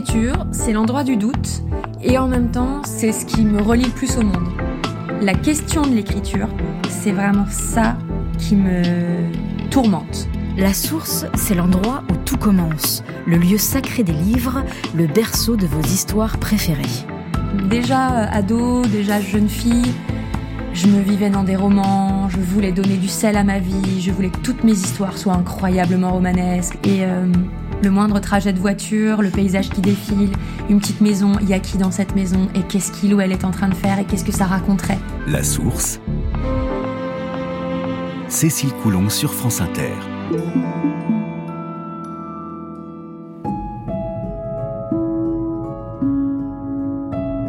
L'écriture, c'est l'endroit du doute et en même temps, c'est ce qui me relie le plus au monde. La question de l'écriture, c'est vraiment ça qui me tourmente. La source, c'est l'endroit où tout commence, le lieu sacré des livres, le berceau de vos histoires préférées. Déjà euh, ado, déjà jeune fille, je me vivais dans des romans, je voulais donner du sel à ma vie, je voulais que toutes mes histoires soient incroyablement romanesques et euh, le moindre trajet de voiture, le paysage qui défile, une petite maison, il y a qui dans cette maison et qu'est-ce qu'il ou elle est en train de faire et qu'est-ce que ça raconterait. La source. Cécile Coulon sur France Inter.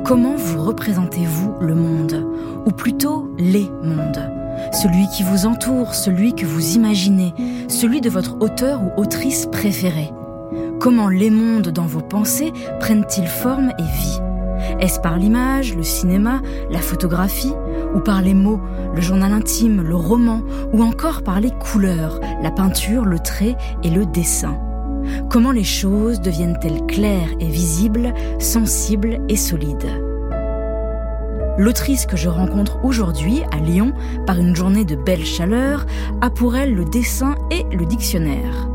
Comment vous représentez-vous le monde Ou plutôt les mondes? Celui qui vous entoure, celui que vous imaginez, celui de votre auteur ou autrice préférée Comment les mondes dans vos pensées prennent-ils forme et vie Est-ce par l'image, le cinéma, la photographie Ou par les mots, le journal intime, le roman Ou encore par les couleurs, la peinture, le trait et le dessin Comment les choses deviennent-elles claires et visibles, sensibles et solides L'autrice que je rencontre aujourd'hui à Lyon, par une journée de belle chaleur, a pour elle le dessin et le dictionnaire.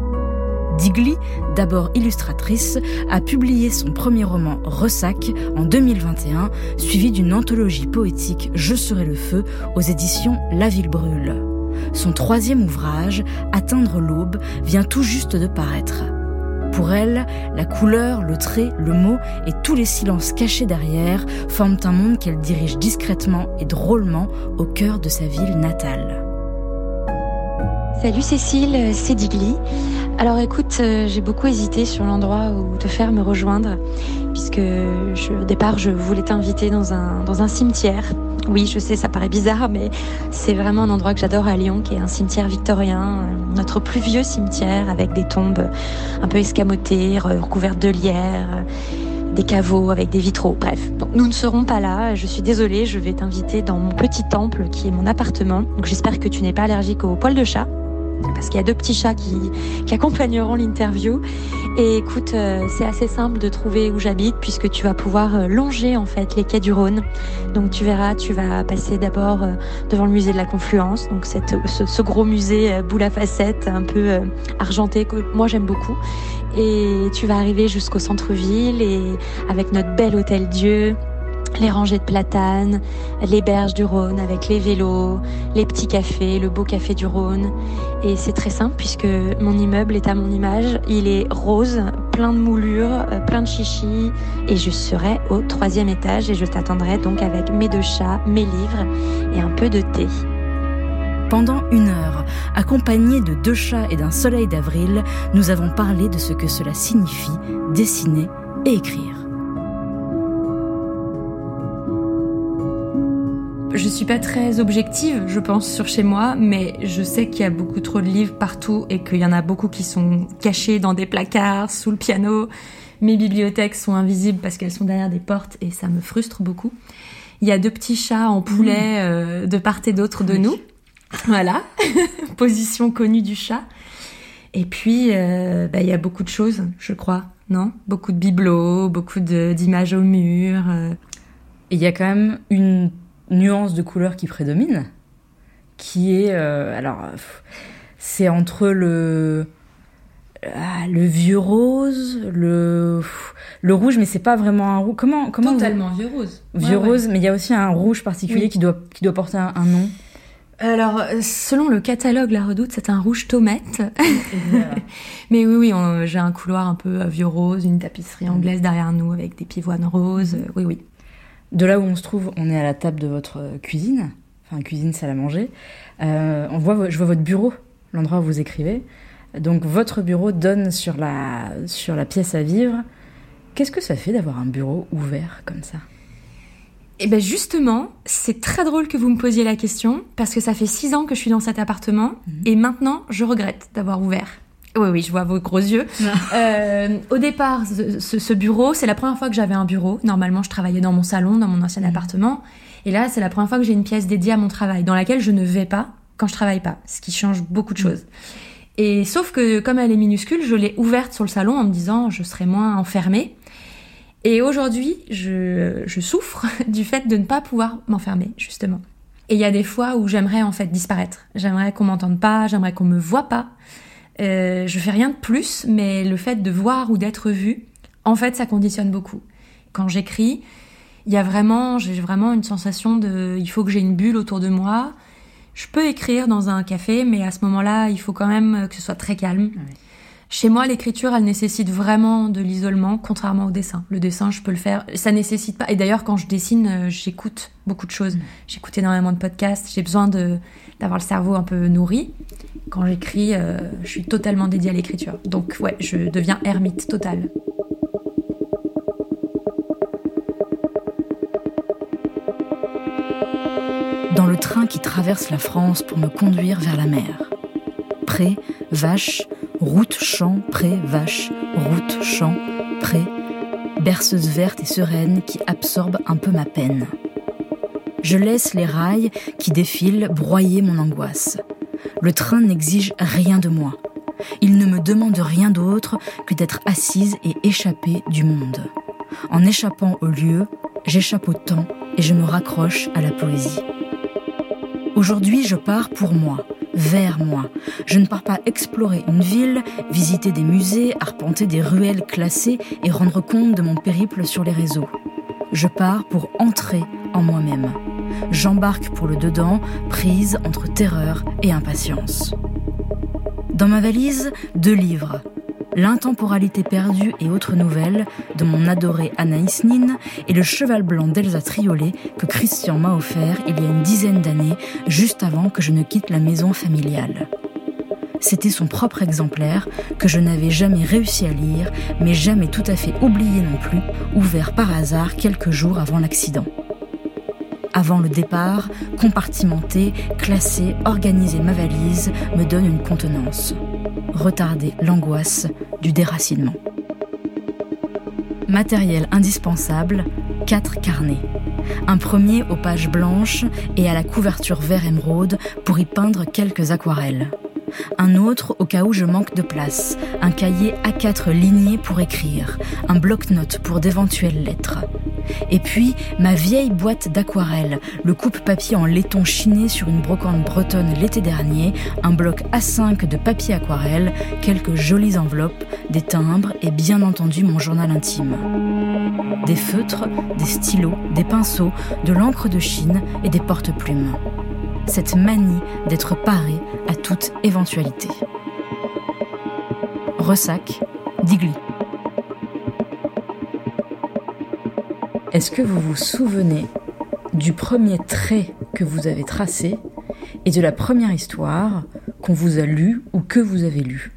Digli, d'abord illustratrice, a publié son premier roman Ressac en 2021, suivi d'une anthologie poétique Je serai le feu aux éditions La Ville brûle. Son troisième ouvrage, Atteindre l'aube, vient tout juste de paraître. Pour elle, la couleur, le trait, le mot et tous les silences cachés derrière forment un monde qu'elle dirige discrètement et drôlement au cœur de sa ville natale. Salut Cécile, c'est Digli. Alors écoute, euh, j'ai beaucoup hésité sur l'endroit où te faire me rejoindre, puisque au départ je voulais t'inviter dans un, dans un cimetière. Oui, je sais, ça paraît bizarre, mais c'est vraiment un endroit que j'adore à Lyon, qui est un cimetière victorien, euh, notre plus vieux cimetière, avec des tombes un peu escamotées, recouvertes de lierre des caveaux avec des vitraux. Bref, donc nous ne serons pas là. Je suis désolée, je vais t'inviter dans mon petit temple qui est mon appartement. Donc j'espère que tu n'es pas allergique aux poils de chat parce qu'il y a deux petits chats qui, qui accompagneront l'interview. Et écoute, euh, c'est assez simple de trouver où j'habite puisque tu vas pouvoir euh, longer en fait les quais du Rhône. Donc tu verras, tu vas passer d'abord euh, devant le musée de la Confluence, donc cette, ce, gros musée boule à facettes un peu argenté que moi j'aime beaucoup. Et tu vas arriver jusqu'au centre-ville et avec notre bel hôtel Dieu les rangées de platanes, les berges du Rhône avec les vélos, les petits cafés, le beau café du Rhône. Et c'est très simple puisque mon immeuble est à mon image. Il est rose, plein de moulures, euh, plein de chichis. Et je serai au troisième étage et je t'attendrai donc avec mes deux chats, mes livres et un peu de thé. Pendant une heure, accompagnés de deux chats et d'un soleil d'avril, nous avons parlé de ce que cela signifie dessiner et écrire. Je suis pas très objective, je pense, sur chez moi, mais je sais qu'il y a beaucoup trop de livres partout et qu'il y en a beaucoup qui sont cachés dans des placards, sous le piano. Mes bibliothèques sont invisibles parce qu'elles sont derrière des portes et ça me frustre beaucoup. Il y a deux petits chats en poulet mmh. euh, de part et d'autre de nous. Voilà, position connue du chat. Et puis, euh, bah, il y a beaucoup de choses, je crois, non? Beaucoup de bibelots, beaucoup d'images au mur. Euh. Il y a quand même une nuance de couleur qui prédomine, qui est euh, alors c'est entre le ah, le vieux rose, le le rouge, mais c'est pas vraiment un rouge. Comment comment Totalement vieux rose. Vieux rose, mais il y a aussi un rouge particulier qui doit qui doit porter un, nom. Alors, selon le catalogue La Redoute, c'est un rouge tomate. mais oui, oui, j'ai un couloir un peu vieux rose, une tapisserie anglaise derrière nous avec des pivoines roses. Oui, oui. De là où on se trouve, on est à la table de votre cuisine, enfin cuisine salle à manger. Euh, on voit, je vois votre bureau l'endroit où vous écrivez. Donc votre bureau donne sur la, sur la pièce à vivre. Qu'est-ce que ça fait d'avoir un bureau ouvert comme ça? Eh bien justement, c'est très drôle que vous me posiez la question, parce que ça fait six ans que je suis dans cet appartement, mhm. et maintenant je regrette d'avoir ouvert. Oui, oui, je vois vos gros yeux. Euh, au départ, ce, bureau, c'est la première fois que j'avais un bureau. Normalement, je travaillais dans mon salon, dans mon ancien mhm. appartement. Et là, c'est la première fois que j'ai une pièce dédiée à mon travail, dans laquelle je ne vais pas quand je travaille pas, ce qui change beaucoup de mhm. choses. Et sauf que comme elle est minuscule, je l'ai ouverte sur le salon en me disant je serai moins enfermée. Et aujourd'hui, je, je souffre du fait de ne pas pouvoir m'enfermer, justement. Et il y a des fois où j'aimerais en fait disparaître. J'aimerais qu'on m'entende pas, j'aimerais qu'on me voit pas. Euh, je fais rien de plus, mais le fait de voir ou d'être vu, en fait, ça conditionne beaucoup. Quand j'écris, il y a vraiment, j'ai vraiment une sensation de, il faut que j'ai une bulle autour de moi. Je peux écrire dans un café, mais à ce moment-là, il faut quand même que ce soit très calme. Chez moi, l'écriture, elle nécessite vraiment de l'isolement, contrairement au dessin. Le dessin, je peux le faire. Ça nécessite pas. Et d'ailleurs, quand je dessine, euh, j'écoute beaucoup de choses. Mm. J'écoute énormément de podcasts. J'ai besoin de d'avoir le cerveau un peu nourri. Quand j'écris, euh, je suis totalement dédiée à l'écriture. Donc, ouais, je deviens ermite totale. dans le train qui traverse la France pour me conduire vers la mer. Pré, vache, route, champ, pré, vache, route, champ, pré, berceuse verte et sereine qui absorbe un peu ma peine. Je laisse les rails qui défilent broyer mon angoisse. Le train n'exige rien de moi. Il ne me demande rien d'autre que d'être assise et échappée du monde. En échappant au lieu, j'échappe au temps et je me raccroche à la poésie. Aujourd'hui, je pars pour moi, vers moi. Je ne pars pas explorer une ville, visiter des musées, arpenter des ruelles classées et rendre compte de mon périple sur les réseaux. Je pars pour entrer en moi-même. J'embarque pour le dedans, prise entre terreur et impatience. Dans ma valise, deux livres, L'intemporalité perdue et autres nouvelles de mon adoré Anaïs Nin et le cheval blanc d'Elsa Triolet que Christian m'a offert il y a une dizaine d'années, juste avant que je ne quitte la maison familiale. C'était son propre exemplaire que je n'avais jamais réussi à lire, mais jamais tout à fait oublié non plus, ouvert par hasard quelques jours avant l'accident. Avant le départ, compartimenté, classé, organiser ma valise me donne une contenance retarder l'angoisse du déracinement. Matériel indispensable, 4 carnets. Un premier aux pages blanches et à la couverture vert émeraude pour y peindre quelques aquarelles. Un autre au cas où je manque de place, un cahier A4 ligné pour écrire, un bloc-notes pour d'éventuelles lettres, et puis, ma vieille boîte d'aquarelle, le coupe-papier en laiton chiné sur une brocante bretonne l'été dernier, un bloc A5 de papier aquarelle, quelques jolies enveloppes, des timbres et bien entendu mon journal intime. Des feutres, des stylos, des pinceaux, de l'encre de Chine et des porte-plumes. Cette manie d'être paré à toute éventualité. Ressac, Digli. Est-ce que vous vous souvenez du premier trait que vous avez tracé et de la première histoire qu'on vous a lue ou que vous avez lue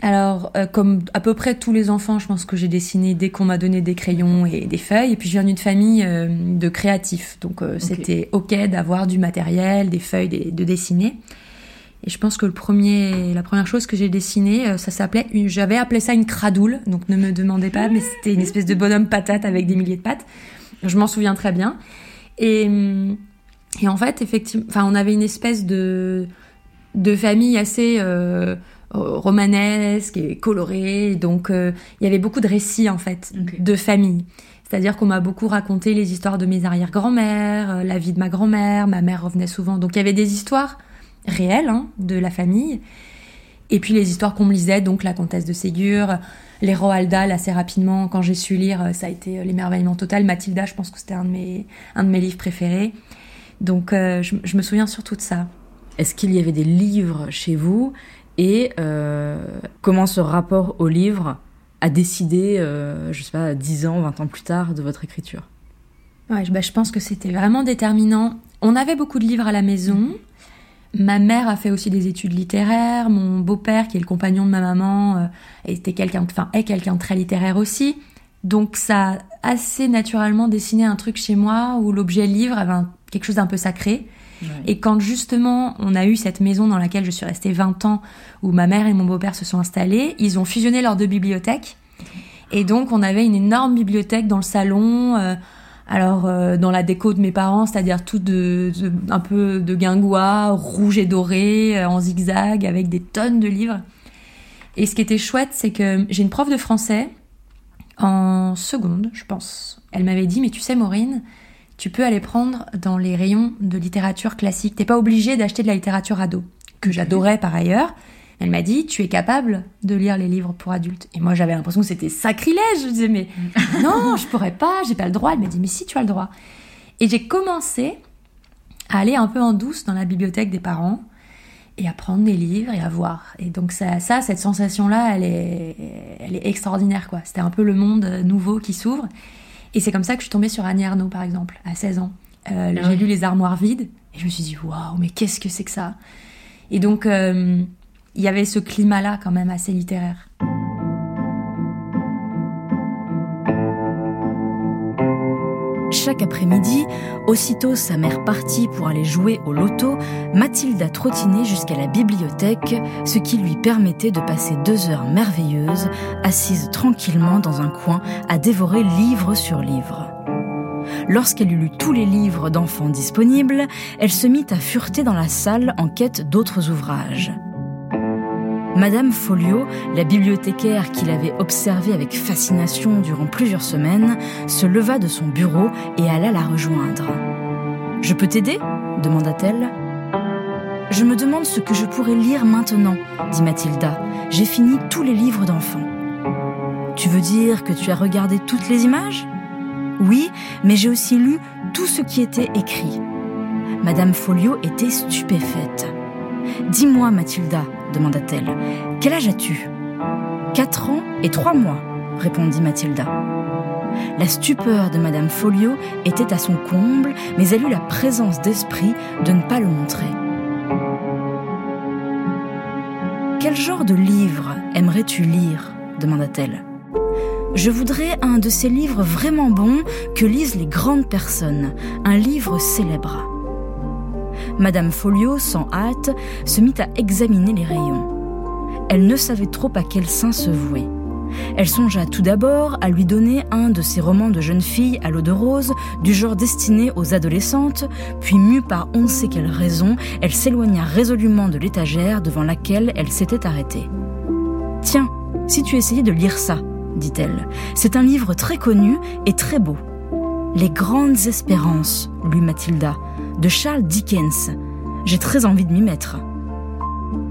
alors, euh, comme à peu près tous les enfants, je pense que j'ai dessiné dès qu'on m'a donné des crayons et des feuilles. Et puis, je viens d'une famille euh, de créatifs. Donc, euh, c'était OK d'avoir du matériel, des feuilles, de dessiner. Et je pense que le premier, la première chose que j'ai dessinée, euh, ça s'appelait, j'avais appelé ça une cradoule, donc ne me demandez pas, mais c'était une espèce de bonhomme patate avec des milliers de pattes. Je m'en souviens très bien. Et, hum, et en fait, effectivement, enfin, on avait une espèce de, de famille assez euh, romanesque et colorée, donc euh, il y avait beaucoup de récits en fait de famille. C'est-à-dire qu'on m'a beaucoup raconté les histoires de mes arrière-grand-mères, la vie de ma grand-mère, ma mère revenait souvent. Donc il y avait des histoires réelles hein, de la famille. Et puis les histoires qu'on me lisait, donc la comtesse de Ségur, les Roald Dahl assez rapidement. Quand j'ai su lire, ça a été l'émerveillement total. Mathilda, je pense que c'était un de mes un de mes livres préférés. Donc euh, je, me souviens surtout de ça. Est-ce qu'il y avait des livres chez vous et euh, comment ce rapport au livre a décidé, euh, je sais pas, 10 ans, 20 ans plus tard de votre écriture? Ouais, bah, je pense que c'était vraiment déterminant. On avait beaucoup de livres à la maison. Ma mère a fait aussi des études littéraires. Mon beau-père, qui est le compagnon de ma maman, euh, était quelqu'un, enfin est quelqu'un de très littéraire aussi. Donc ça a assez naturellement dessiné un truc chez moi où l'objet livre avait quelque chose d'un peu sacré. Et quand justement on a eu cette maison dans laquelle je suis restée 20 ans, où ma mère et mon beau-père se sont installés, ils ont fusionné leurs deux bibliothèques. Et donc on avait une énorme bibliothèque dans le salon. Euh, alors euh, dans la déco de mes parents, c'est-à-dire tout un peu de guingois, rouge et doré, euh, en zigzag, avec des tonnes de livres. Et ce qui était chouette, c'est que j'ai une prof de français en seconde, je pense. Elle m'avait dit, mais tu sais Maureen, tu peux aller prendre dans les rayons de littérature classique. T'es pas obligé d'acheter de la littérature ado, que j'adorais par ailleurs. Elle m'a dit, tu es capable de lire les livres pour adultes. Et moi, j'avais l'impression que c'était sacrilège. Je disais, mais non, je pourrais pas, j'ai pas le droit. Elle m'a dit, mais si, tu as le droit. Et j'ai commencé à aller un peu en douce dans la bibliothèque des parents et à prendre des livres et à voir. Et donc ça, ça cette sensation-là, elle est, elle est extraordinaire, quoi. C'était un peu le monde nouveau qui s'ouvre. Et c'est comme ça que je suis tombée sur Annie Arnaud, par exemple, à 16 ans. Euh, ah j'ai lu Les Armoires vides et je me suis dit, waouh, mais qu'est-ce que c'est que ça? Et donc, euh, il y avait ce climat-là quand même assez littéraire. Chaque après-midi, aussitôt sa mère partie pour aller jouer au loto, Mathilda trottinait jusqu'à la bibliothèque, ce qui lui permettait de passer deux heures merveilleuses, assise tranquillement dans un coin à dévorer livre sur livre. Lorsqu'elle eut lu tous les livres d'enfants disponibles, elle se mit à fureter dans la salle en quête d'autres ouvrages. Madame Folio, la bibliothécaire qui l'avait observée avec fascination durant plusieurs semaines, se leva de son bureau et alla la rejoindre. Je peux t'aider? demanda-t-elle. Je me demande ce que je pourrais lire maintenant, dit Mathilda. J'ai fini tous les livres d'enfants. Tu veux dire que tu as regardé toutes les images? Oui, mais j'ai aussi lu tout ce qui était écrit. Madame Folio était stupéfaite. Dis-moi, Mathilda, demanda-t-elle, quel âge as-tu? Quatre ans et trois mois, répondit Mathilda. La stupeur de Madame Folio était à son comble, mais elle eut la présence d'esprit de ne pas le montrer. Quel genre de livre aimerais-tu lire? demanda-t-elle. Je voudrais un de ces livres vraiment bons que lisent les grandes personnes, un livre célèbre. Madame Folio, sans hâte, se mit à examiner les rayons. Elle ne savait trop à quel sein se vouer. Elle songea tout d'abord à lui donner un de ces romans de jeunes filles à l'eau de rose, du genre destiné aux adolescentes, puis mue par on ne sait quelle raison, elle s'éloigna résolument de l'étagère devant laquelle elle s'était arrêtée. Tiens, si tu essayais de lire ça, dit-elle, c'est un livre très connu et très beau. Les grandes espérances, lut Mathilda, de Charles Dickens. J'ai très envie de m'y mettre.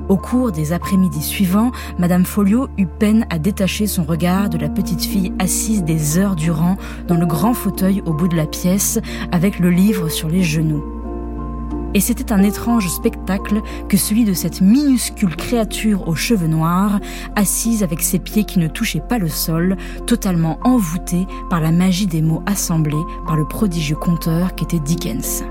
Au cours des après-midi suivants, Madame Folio eut peine à détacher son regard de la petite fille assise des heures durant dans le grand fauteuil au bout de la pièce, avec le livre sur les genoux. Et c'était un étrange spectacle que celui de cette minuscule créature aux cheveux noirs, assise avec ses pieds qui ne touchaient pas le sol, totalement envoûtée par la magie des mots assemblés par le prodigieux conteur qu'était Dickens.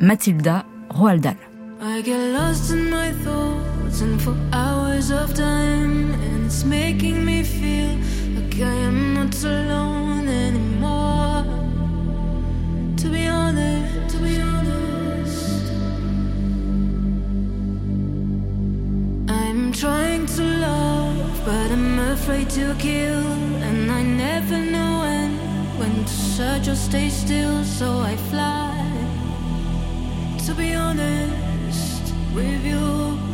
Mathilda Roaldal. I get lost in my thoughts and for hours of time and it's making me feel like I am not alone anymore. To be honest, to be honest, I'm trying to love, but I'm afraid to kill, and I never know when when to search or stay still, so I fly to be honest with you.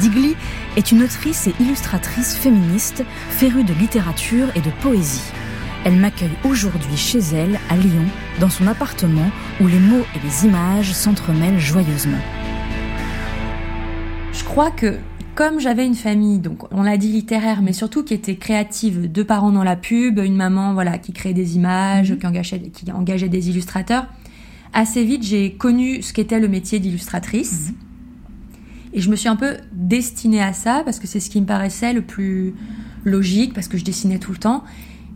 Digly, est une autrice et illustratrice féministe férue de littérature et de poésie. Elle m'accueille aujourd'hui chez elle, à Lyon, dans son appartement où les mots et les images s'entremêlent joyeusement. Je crois que comme j'avais une famille, donc on l'a dit littéraire, mais surtout qui était créative, deux parents dans la pub, une maman voilà qui créait des images, mhm. qui, engageait, qui engageait des illustrateurs, assez vite j'ai connu ce qu'était le métier d'illustratrice. Mhm. Et je me suis un peu destinée à ça parce que c'est ce qui me paraissait le plus logique, parce que je dessinais tout le temps.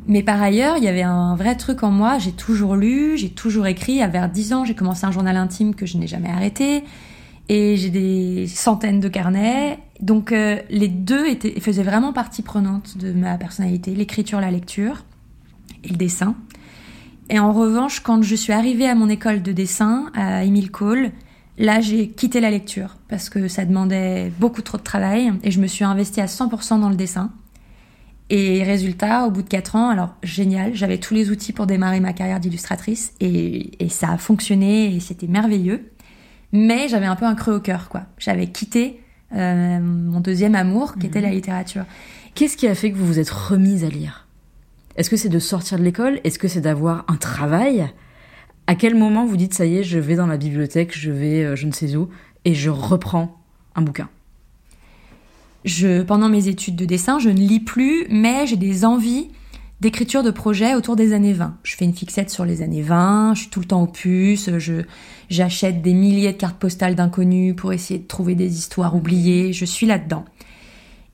Mais par ailleurs, il y avait un vrai truc en moi. J'ai toujours lu, j'ai toujours écrit. À vers 10 ans, j'ai commencé un journal intime que je n'ai jamais arrêté. Et j'ai des centaines de carnets. Donc euh, les deux étaient, faisaient vraiment partie prenante de ma personnalité. L'écriture, la lecture et le dessin. Et en revanche, quand je suis arrivée à mon école de dessin, à Emile Cole, là j'ai quitté la lecture parce que ça demandait beaucoup trop de travail et je me suis investie à 100% dans le dessin. Et résultat, au bout de 4 ans, alors génial, j'avais tous les outils pour démarrer ma carrière d'illustratrice et, ça a fonctionné et c'était merveilleux. Mais j'avais un peu un creux au cœur, quoi. J'avais quitté euh, mon deuxième amour, qui était la mhm. littérature. Qu'est-ce qui a fait que vous vous êtes remise à lire? Est-ce que c'est de sortir de l'école? Est-ce que c'est d'avoir un travail? À quel moment vous dites ça y est, je vais dans la bibliothèque, je vais euh, je ne sais où et je reprends un bouquin? Pendant mes études de dessin, je ne lis plus, mais j'ai des envies d'écriture de projets autour des années 20. Je fais une fixette sur les années 20, je suis tout le temps au puce, je, j'achète des milliers de cartes postales d'inconnus pour essayer de trouver des histoires oubliées, je suis là-dedans.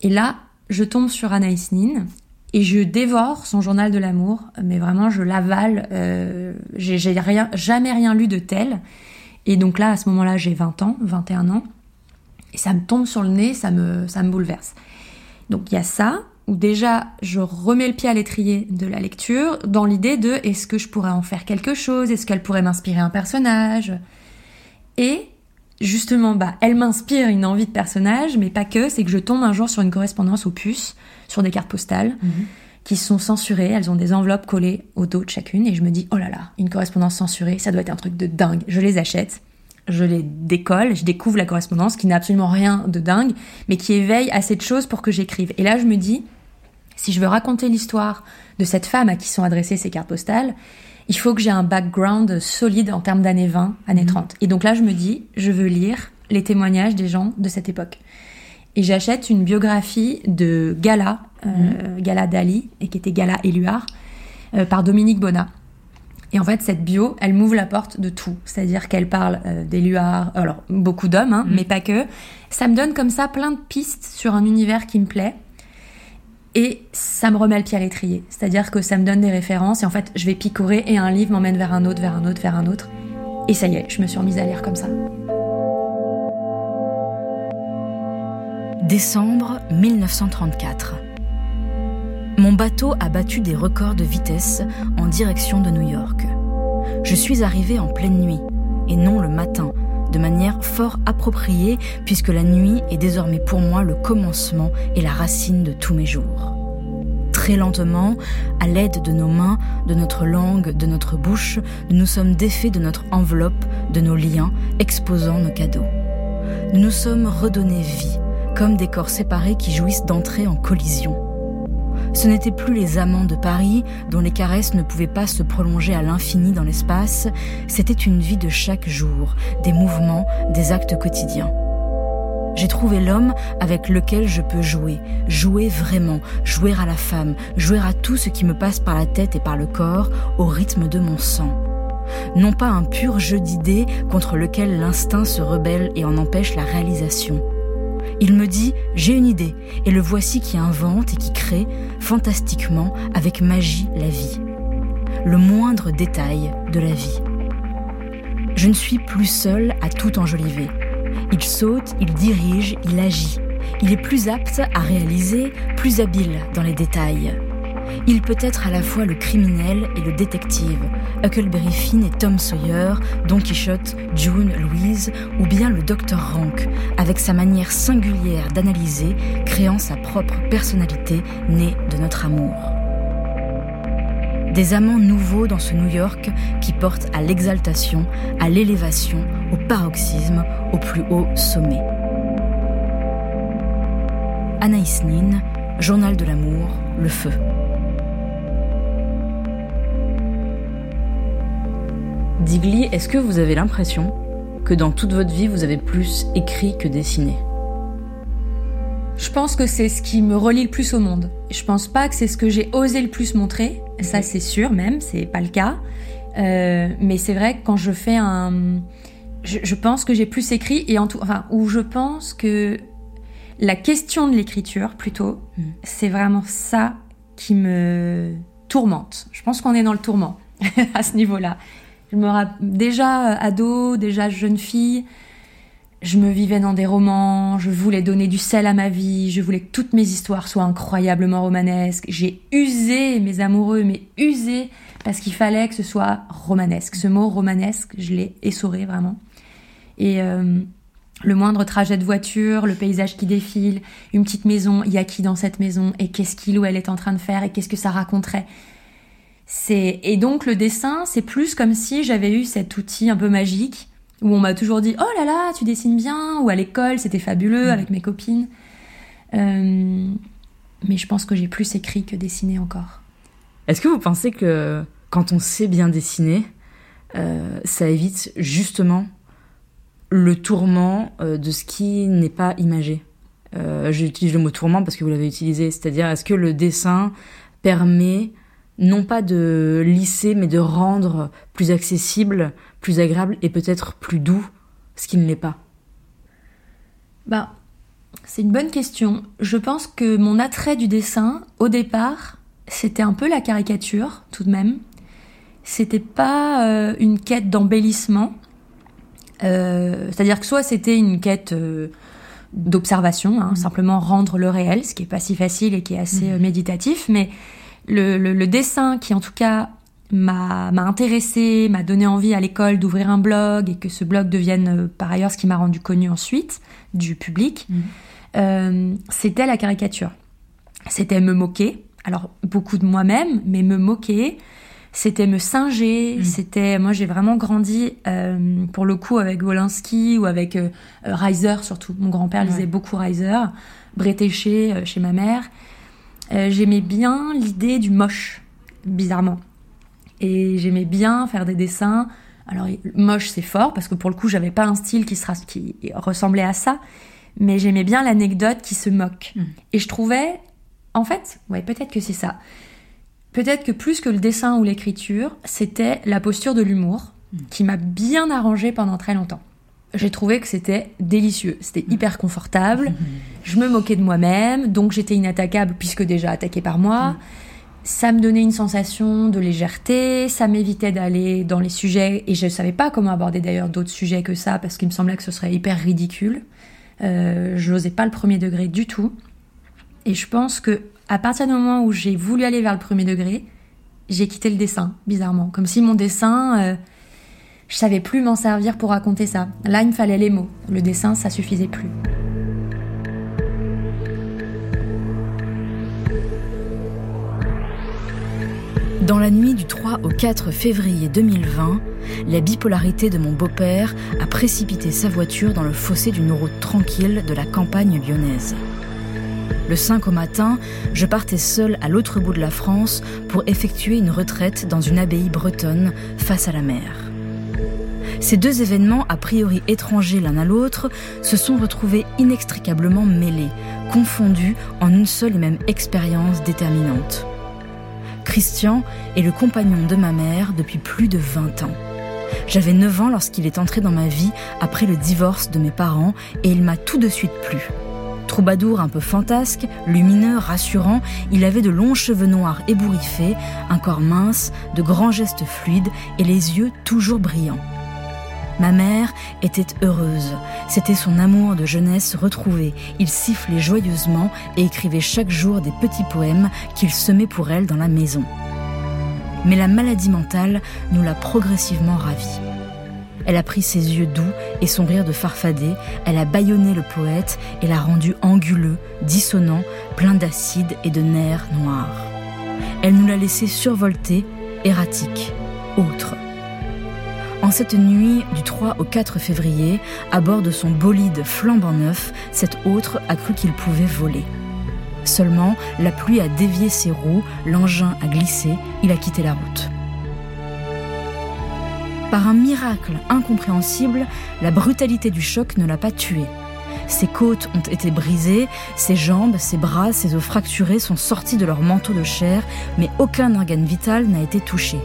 Et là, je tombe sur Anaïs Nin et je dévore son journal de l'amour, mais vraiment je l'avale, euh, j'ai, jamais rien lu de tel. Et donc là, à ce moment-là, j'ai 20 ans, 21 ans. Et ça me tombe sur le nez, ça me, ça me bouleverse. Donc il y a ça, où déjà je remets le pied à l'étrier de la lecture, dans l'idée de est-ce que je pourrais en faire quelque chose, est-ce qu'elle pourrait m'inspirer un personnage? Et justement, bah, elle m'inspire une envie de personnage, mais pas que, c'est que je tombe un jour sur une correspondance aux puces, sur des cartes postales. Mhm. qui sont censurées, elles ont des enveloppes collées au dos de chacune, et je me dis, oh là là, une correspondance censurée, ça doit être un truc de dingue, je les achète je les décolle, je découvre la correspondance qui n'a absolument rien de dingue, mais qui éveille assez de choses pour que j'écrive. Et là, je me dis, si je veux raconter l'histoire de cette femme à qui sont adressées ces cartes postales, il faut que j'ai un background solide en termes d'années 20, années 30. Mhm. Et donc là, je me dis, je veux lire les témoignages des gens de cette époque. Et j'achète une biographie de Gala, euh, mhm. Gala Dali, et qui était Gala Éluard, euh, par Dominique Bonnat. Et en fait, cette bio, elle m'ouvre la porte de tout. C'est-à-dire qu'elle parle euh, des luards, alors beaucoup d'hommes, hein, mm. mais pas que. Ça me donne comme ça plein de pistes sur un univers qui me plaît. Et ça me remet le pied à l'étrier. C'est-à-dire que ça me donne des références et en fait, je vais picorer et un livre m'emmène vers un autre, vers un autre, vers un autre. Et ça y est, je me suis remise à lire comme ça. Décembre 1934. Mon bateau a battu des records de vitesse en direction de New York. Je suis arrivé en pleine nuit, et non le matin, de manière fort appropriée, puisque la nuit est désormais pour moi le commencement et la racine de tous mes jours. Très lentement, à l'aide de nos mains, de notre langue, de notre bouche, nous nous sommes défaits de notre enveloppe, de nos liens, exposant nos cadeaux. Nous nous sommes redonnés vie, comme des corps séparés qui jouissent d'entrer en collision. Ce n'étaient plus les amants de Paris, dont les caresses ne pouvaient pas se prolonger à l'infini dans l'espace, c'était une vie de chaque jour, des mouvements, des actes quotidiens. J'ai trouvé l'homme avec lequel je peux jouer, jouer vraiment, jouer à la femme, jouer à tout ce qui me passe par la tête et par le corps, au rythme de mon sang. Non pas un pur jeu d'idées contre lequel l'instinct se rebelle et en empêche la réalisation il me dit J'ai une idée, et le voici qui invente et qui crée, fantastiquement, avec magie, la vie. Le moindre détail de la vie. Je ne suis plus seul à tout enjoliver. Il saute, il dirige, il agit. Il est plus apte à réaliser, plus habile dans les détails. Il peut être à la fois le criminel et le détective, Huckleberry Finn et Tom Sawyer, Don Quichotte, June, Louise, ou bien le docteur Rank, avec sa manière singulière d'analyser, créant sa propre personnalité née de notre amour. Des amants nouveaux dans ce New York qui porte à l'exaltation, à l'élévation, au paroxysme, au plus haut sommet. Anaïs Nin, Journal de l'amour, Le Feu. Digli, est-ce que vous avez l'impression que dans toute votre vie, vous avez plus écrit que dessiné? Je pense que c'est ce qui me relie le plus au monde. Je pense pas que c'est ce que j'ai osé le plus montrer. Ça, c'est sûr même, c'est pas le cas. Euh, mais c'est vrai que quand je fais un, je, pense que j'ai plus écrit et en tout, enfin, où je pense que la question de l'écriture, plutôt, mm. c'est vraiment ça qui me tourmente. Je pense qu'on est dans le tourment à ce niveau-là. Je me déjà euh, ado, déjà jeune fille, je me vivais dans des romans, je voulais donner du sel à ma vie, je voulais que toutes mes histoires soient incroyablement romanesques. J'ai usé mes amoureux, mais usé parce qu'il fallait que ce soit romanesque. Ce mot romanesque, je l'ai essoré vraiment. Et euh, le moindre trajet de voiture, le paysage qui défile, une petite maison, il y a qui dans cette maison et qu'est-ce qu'il ou elle est en train de faire et qu'est-ce que ça raconterait. C'est et donc le dessin, c'est plus comme si j'avais eu cet outil un peu magique où on m'a toujours dit oh là là tu dessines bien ou à l'école c'était fabuleux mm. avec mes copines. Euh, mais je pense que j'ai plus écrit que dessiné encore. Est-ce que vous pensez que quand on sait bien dessiner, euh, ça évite justement le tourment euh, de ce qui n'est pas imagé? J'utilise le mot tourment parce que vous l'avez utilisé, c'est-à-dire est-ce que le dessin permet non pas de lisser, mais de rendre plus accessible, plus agréable et peut-être plus doux ce qui ne l'est pas Bah, c'est une bonne question. Je pense que mon attrait du dessin, au départ, c'était un peu la caricature, tout de même. C'était pas euh, une quête d'embellissement. Euh, c'est-à-dire que soit c'était une quête euh, d'observation, hein, mmh. simplement rendre le réel, ce qui est pas si facile et qui est assez mmh. méditatif, mais le, dessin qui en tout cas m'a intéressé, m'a donné envie à l'école d'ouvrir un blog et que ce blog devienne euh, par ailleurs ce qui m'a rendu connu ensuite du public, mhm. euh, c'était la caricature. C'était me moquer, alors beaucoup de moi-même, mais me moquer, c'était me singer, mhm. c'était moi j'ai vraiment grandi euh, pour le coup avec Wolinski ou avec Reiser surtout. Mon grand-père lisait beaucoup Reiser, Bretéché chez ma mère. Euh, j'aimais bien l'idée du moche, bizarrement. Et j'aimais bien faire des dessins. Alors moche c'est fort parce que pour le coup j'avais pas un style qui, sera, qui ressemblait à ça, mais j'aimais bien l'anecdote qui se moque. Mm. Et je trouvais, en fait, ouais peut-être que c'est ça. Peut-être que plus que le dessin ou l'écriture, c'était la posture de l'humour mm. qui m'a bien arrangé pendant très longtemps j'ai trouvé que c'était délicieux. C'était mm. hyper confortable. Je me moquais de moi-même, donc j'étais inattaquable puisque déjà attaquée par moi. Mm. Ça me donnait une sensation de légèreté, ça m'évitait d'aller dans les sujets, et je ne savais pas comment aborder d'ailleurs d'autres sujets que ça, parce qu'il me semblait que ce serait hyper ridicule. Euh, je n'osais pas le premier degré du tout. Et je pense que à partir du moment où j'ai voulu aller vers le premier degré, j'ai quitté le dessin, bizarrement. Comme si mon dessin... Euh, je savais plus m'en servir pour raconter ça. Là, il me fallait les mots. Le dessin, ça suffisait plus. Dans la nuit du 3 au 4 février 2020, la bipolarité de mon beau-père a précipité sa voiture dans le fossé d'une route tranquille de la campagne lyonnaise. Le 5 au matin, je partais seule à l'autre bout de la France pour effectuer une retraite dans une abbaye bretonne face à la mer. Ces deux événements, a priori étrangers l'un à l'autre, se sont retrouvés inextricablement mêlés, confondus en une seule et même expérience déterminante. Christian est le compagnon de ma mère depuis plus de 20 ans. J'avais 9 ans lorsqu'il est entré dans ma vie après le divorce de mes parents et il m'a tout de suite plu. Troubadour un peu fantasque, lumineux, rassurant, il avait de longs cheveux noirs ébouriffés, un corps mince, de grands gestes fluides et les yeux toujours brillants. Ma mère était heureuse. C'était son amour de jeunesse retrouvé. Il sifflait joyeusement et écrivait chaque jour des petits poèmes qu'il semait pour elle dans la maison. Mais la maladie mentale nous l'a progressivement ravie. Elle a pris ses yeux doux et son rire de farfadet, elle a bâillonné le poète et l'a rendu anguleux, dissonant, plein d'acide et de nerfs noirs. Elle nous l'a laissé survolté, erratique, autre. En cette nuit du 3 au 4 février, à bord de son bolide flambant neuf, cet autre a cru qu'il pouvait voler. Seulement, la pluie a dévié ses roues, l'engin a glissé, il a quitté la route. Par un miracle incompréhensible, la brutalité du choc ne l'a pas tué. Ses côtes ont été brisées, ses jambes, ses bras, ses os fracturés sont sortis de leur manteau de chair, mais aucun organe vital n'a été touché.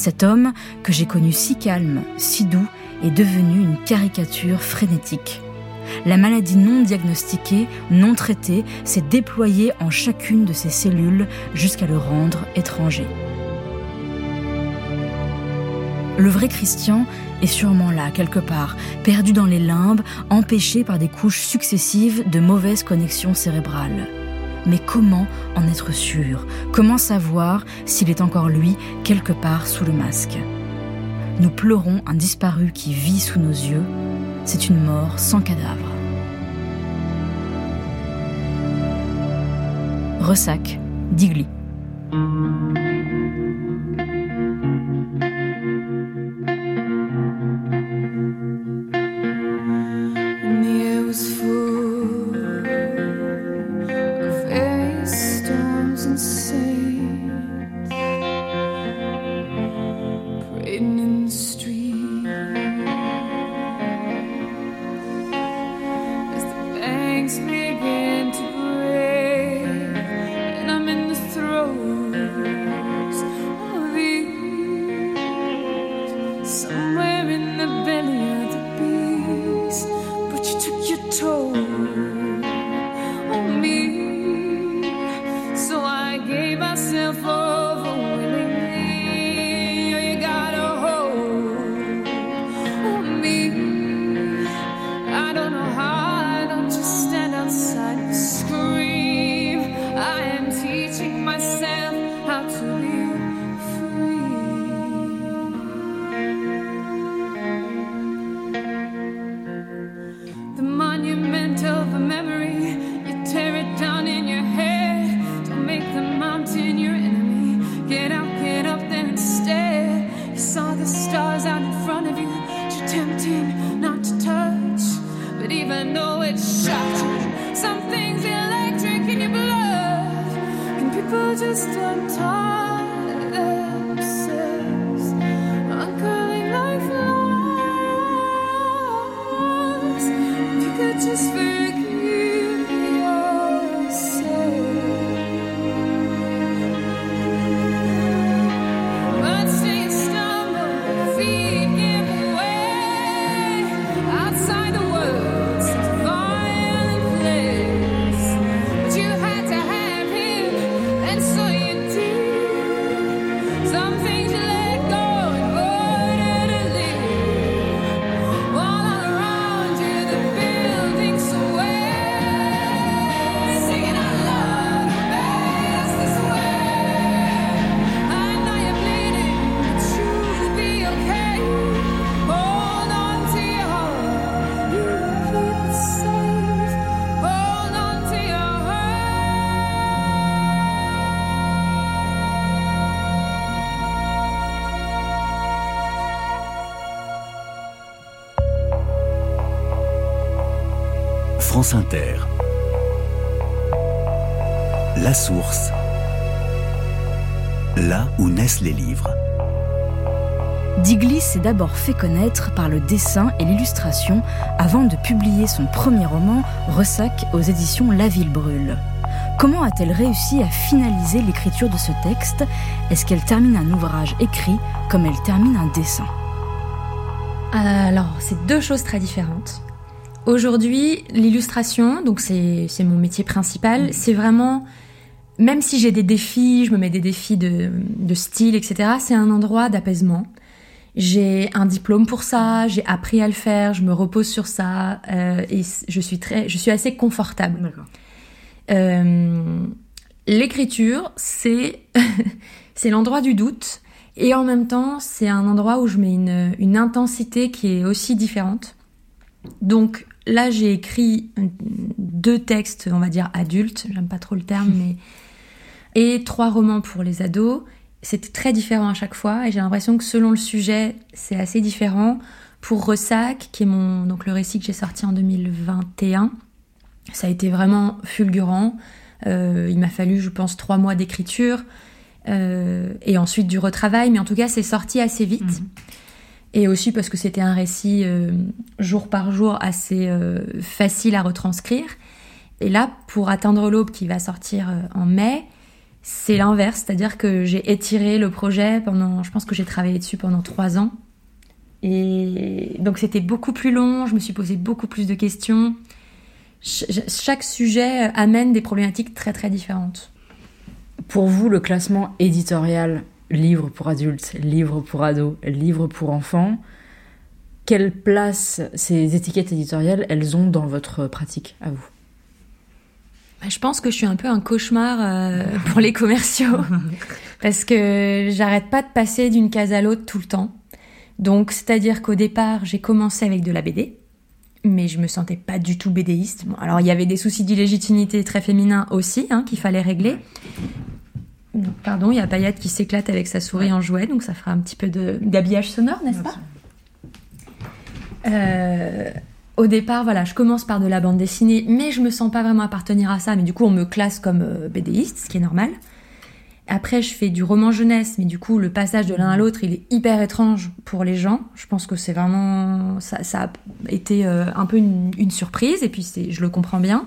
Cet homme, que j'ai connu si calme, si doux, est devenu une caricature frénétique. La maladie non diagnostiquée, non traitée, s'est déployée en chacune de ses cellules jusqu'à le rendre étranger. Le vrai Christian est sûrement là, quelque part, perdu dans les limbes, empêché par des couches successives de mauvaises connexions cérébrales. Mais comment en être sûr? Comment savoir s'il est encore lui, quelque part sous le masque? Nous pleurons un disparu qui vit sous nos yeux. C'est une mort sans cadavre. Ressac, Digli. Inter. La source. Là où naissent les livres. Diglis s'est d'abord fait connaître par le dessin et l'illustration avant de publier son premier roman, Ressac, aux éditions La Ville Brûle. Comment a-t-elle réussi à finaliser l'écriture de ce texte? Est-ce qu'elle termine un ouvrage écrit comme elle termine un dessin? Alors, c'est deux choses très différentes. Aujourd'hui, l'illustration, donc c'est mon métier principal, mm. c'est vraiment, même si j'ai des défis, je me mets des défis de, de style, etc., c'est un endroit d'apaisement. J'ai un diplôme pour ça, j'ai appris à le faire, je me repose sur ça euh, et je suis très, je suis assez confortable. Euh, L'écriture, c'est c'est l'endroit du doute et en même temps c'est un endroit où je mets une, une intensité qui est aussi différente. Donc là j'ai écrit deux textes, on va dire adultes, j'aime pas trop le terme, mais et trois romans pour les ados c'était très différent à chaque fois et j'ai l'impression que selon le sujet, c'est assez différent. Pour Ressac, qui est mon donc le récit que j'ai sorti en 2021, ça a été vraiment fulgurant. Euh, il m'a fallu, je pense, trois mois d'écriture euh, et ensuite du retravail, mais en tout cas, c'est sorti assez vite. Mhm. Et aussi parce que c'était un récit euh, jour par jour assez euh, facile à retranscrire. Et là, pour Atteindre l'aube qui va sortir euh, en mai, c'est l'inverse, c'est-à-dire que j'ai étiré le projet pendant, je pense que j'ai travaillé dessus pendant trois ans. Et donc c'était beaucoup plus long, je me suis posé beaucoup plus de questions. chaque sujet amène des problématiques très très différentes. Pour vous, le classement éditorial, livre pour adultes, livre pour ados, livre pour enfants, quelle place ces étiquettes éditoriales, elles ont dans votre pratique à vous? Bah, je pense que je suis un peu un cauchemar euh, pour les commerciaux parce que j'arrête pas de passer d'une case à l'autre tout le temps. Donc, c'est-à-dire qu'au départ, j'ai commencé avec de la BD, mais je me sentais pas du tout BDiste. Bon, alors, il y avait des soucis d'illégitimité très féminins aussi hein, qu'il fallait régler. Pardon, il y a Payette qui s'éclate avec sa souris en jouet, donc ça fera un petit peu d'habillage sonore, n'est-ce pas euh, au départ, voilà, je commence par de la bande dessinée, mais je me sens pas vraiment appartenir à ça, mais du coup, on me classe comme euh, BDiste, ce qui est normal. Après, je fais du roman jeunesse, mais du coup, le passage de l'un à l'autre, il est hyper étrange pour les gens. Je pense que c'est vraiment, ça, a été euh, un peu une, surprise, et puis je le comprends bien.